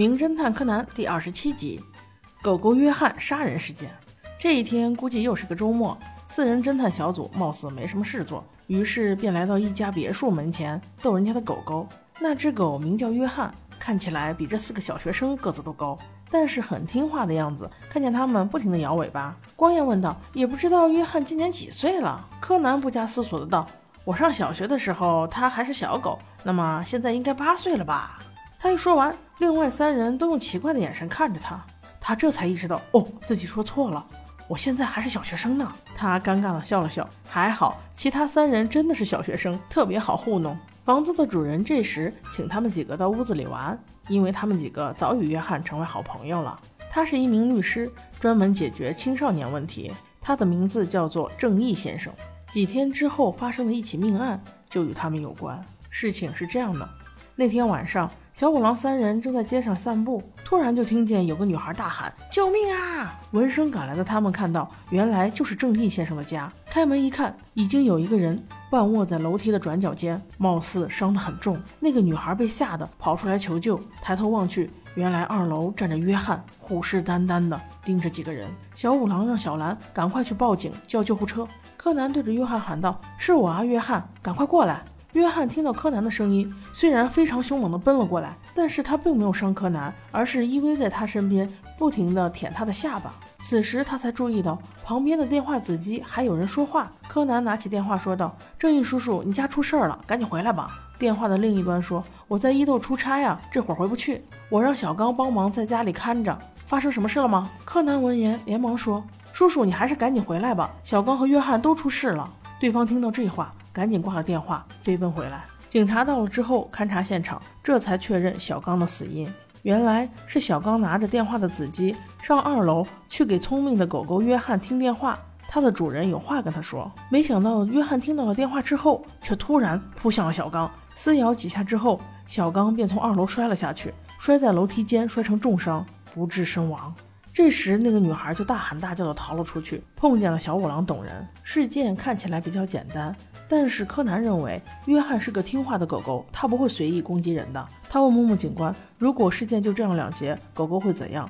名侦探柯南第二十七集：狗狗约翰杀人事件。这一天估计又是个周末，四人侦探小组貌似没什么事做，于是便来到一家别墅门前逗人家的狗狗。那只狗名叫约翰，看起来比这四个小学生个子都高，但是很听话的样子。看见他们不停地摇尾巴，光彦问道：“也不知道约翰今年几岁了？”柯南不加思索的道：“我上小学的时候，他还是小狗，那么现在应该八岁了吧？”他一说完，另外三人都用奇怪的眼神看着他。他这才意识到，哦，自己说错了，我现在还是小学生呢。他尴尬的笑了笑，还好其他三人真的是小学生，特别好糊弄。房子的主人这时请他们几个到屋子里玩，因为他们几个早与约翰成为好朋友了。他是一名律师，专门解决青少年问题。他的名字叫做正义先生。几天之后发生的一起命案就与他们有关。事情是这样的。那天晚上，小五郎三人正在街上散步，突然就听见有个女孩大喊：“救命啊！”闻声赶来的他们看到，原来就是正义先生的家。开门一看，已经有一个人半卧在楼梯的转角间，貌似伤得很重。那个女孩被吓得跑出来求救，抬头望去，原来二楼站着约翰，虎视眈眈地盯着几个人。小五郎让小兰赶快去报警，叫救护车。柯南对着约翰喊道：“是我啊，约翰，赶快过来！”约翰听到柯南的声音，虽然非常凶猛地奔了过来，但是他并没有伤柯南，而是依偎在他身边，不停地舔他的下巴。此时他才注意到旁边的电话子机还有人说话。柯南拿起电话说道：“正义叔叔，你家出事儿了，赶紧回来吧。”电话的另一端说：“我在伊豆出差呀，这会儿回不去。我让小刚帮忙在家里看着。发生什么事了吗？”柯南闻言连忙说：“叔叔，你还是赶紧回来吧，小刚和约翰都出事了。”对方听到这话。赶紧挂了电话，飞奔回来。警察到了之后勘察现场，这才确认小刚的死因。原来是小刚拿着电话的子机上二楼去给聪明的狗狗约翰听电话，他的主人有话跟他说。没想到约翰听到了电话之后，却突然扑向了小刚，撕咬几下之后，小刚便从二楼摔了下去，摔在楼梯间，摔成重伤，不治身亡。这时那个女孩就大喊大叫的逃了出去，碰见了小五郎等人。事件看起来比较简单。但是柯南认为约翰是个听话的狗狗，他不会随意攻击人的。他问木木警官：“如果事件就这样了结，狗狗会怎样？”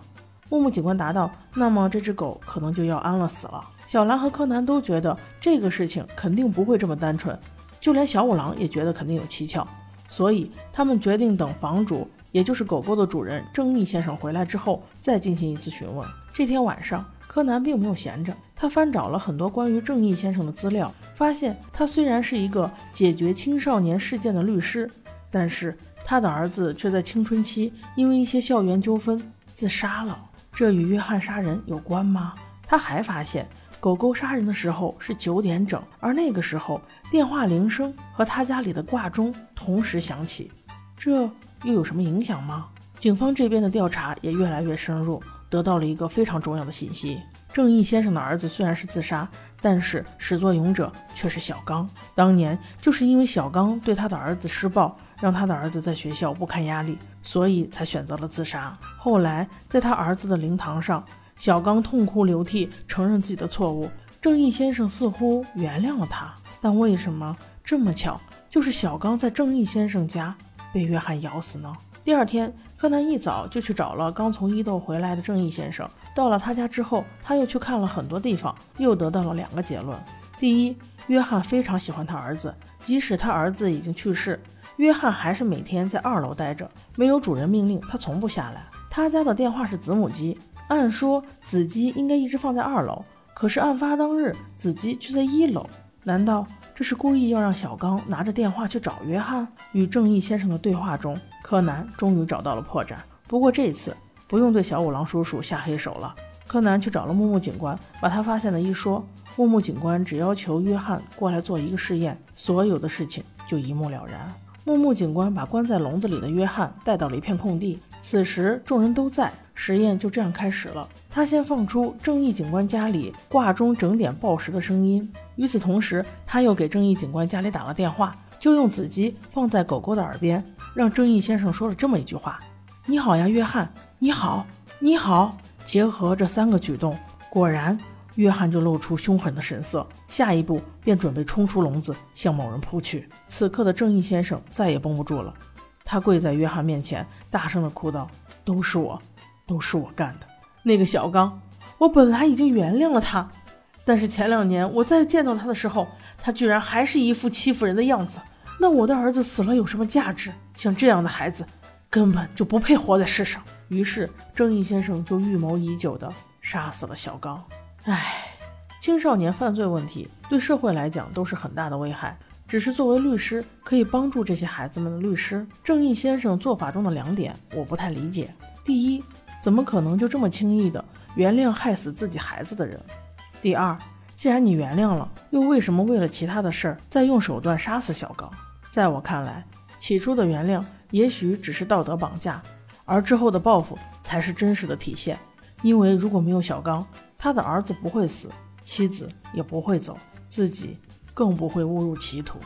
木木警官答道：“那么这只狗可能就要安乐死了。”小兰和柯南都觉得这个事情肯定不会这么单纯，就连小五郎也觉得肯定有蹊跷，所以他们决定等房主，也就是狗狗的主人正义先生回来之后再进行一次询问。这天晚上，柯南并没有闲着，他翻找了很多关于正义先生的资料。发现他虽然是一个解决青少年事件的律师，但是他的儿子却在青春期因为一些校园纠纷自杀了。这与约翰杀人有关吗？他还发现狗狗杀人的时候是九点整，而那个时候电话铃声和他家里的挂钟同时响起，这又有什么影响吗？警方这边的调查也越来越深入，得到了一个非常重要的信息。正义先生的儿子虽然是自杀，但是始作俑者却是小刚。当年就是因为小刚对他的儿子施暴，让他的儿子在学校不堪压力，所以才选择了自杀。后来在他儿子的灵堂上，小刚痛哭流涕，承认自己的错误。正义先生似乎原谅了他，但为什么这么巧，就是小刚在正义先生家被约翰咬死呢？第二天，柯南一早就去找了刚从伊豆回来的正义先生。到了他家之后，他又去看了很多地方，又得到了两个结论：第一，约翰非常喜欢他儿子，即使他儿子已经去世，约翰还是每天在二楼待着，没有主人命令，他从不下来。他家的电话是子母机，按说子机应该一直放在二楼，可是案发当日子机却在一楼，难道？这是故意要让小刚拿着电话去找约翰。与正义先生的对话中，柯南终于找到了破绽。不过这次不用对小五郎叔叔下黑手了。柯南去找了木木警官，把他发现的一说。木木警官只要求约翰过来做一个试验，所有的事情就一目了然。木木警官把关在笼子里的约翰带到了一片空地。此时众人都在，实验就这样开始了。他先放出正义警官家里挂钟整点报时的声音，与此同时，他又给正义警官家里打了电话，就用子机放在狗狗的耳边，让正义先生说了这么一句话：“你好呀，约翰，你好，你好。”结合这三个举动，果然，约翰就露出凶狠的神色，下一步便准备冲出笼子向某人扑去。此刻的正义先生再也绷不住了，他跪在约翰面前，大声地哭道：“都是我，都是我干的。那个小刚，我本来已经原谅了他，但是前两年我再见到他的时候，他居然还是一副欺负人的样子。那我的儿子死了有什么价值？像这样的孩子，根本就不配活在世上。于是，正义先生就预谋已久的杀死了小刚。唉，青少年犯罪问题对社会来讲都是很大的危害。只是作为律师，可以帮助这些孩子们的律师，正义先生做法中的两点，我不太理解。第一，怎么可能就这么轻易的原谅害死自己孩子的人？第二，既然你原谅了，又为什么为了其他的事儿再用手段杀死小刚？在我看来，起初的原谅也许只是道德绑架，而之后的报复才是真实的体现。因为如果没有小刚，他的儿子不会死，妻子也不会走，自己。更不会误入歧途。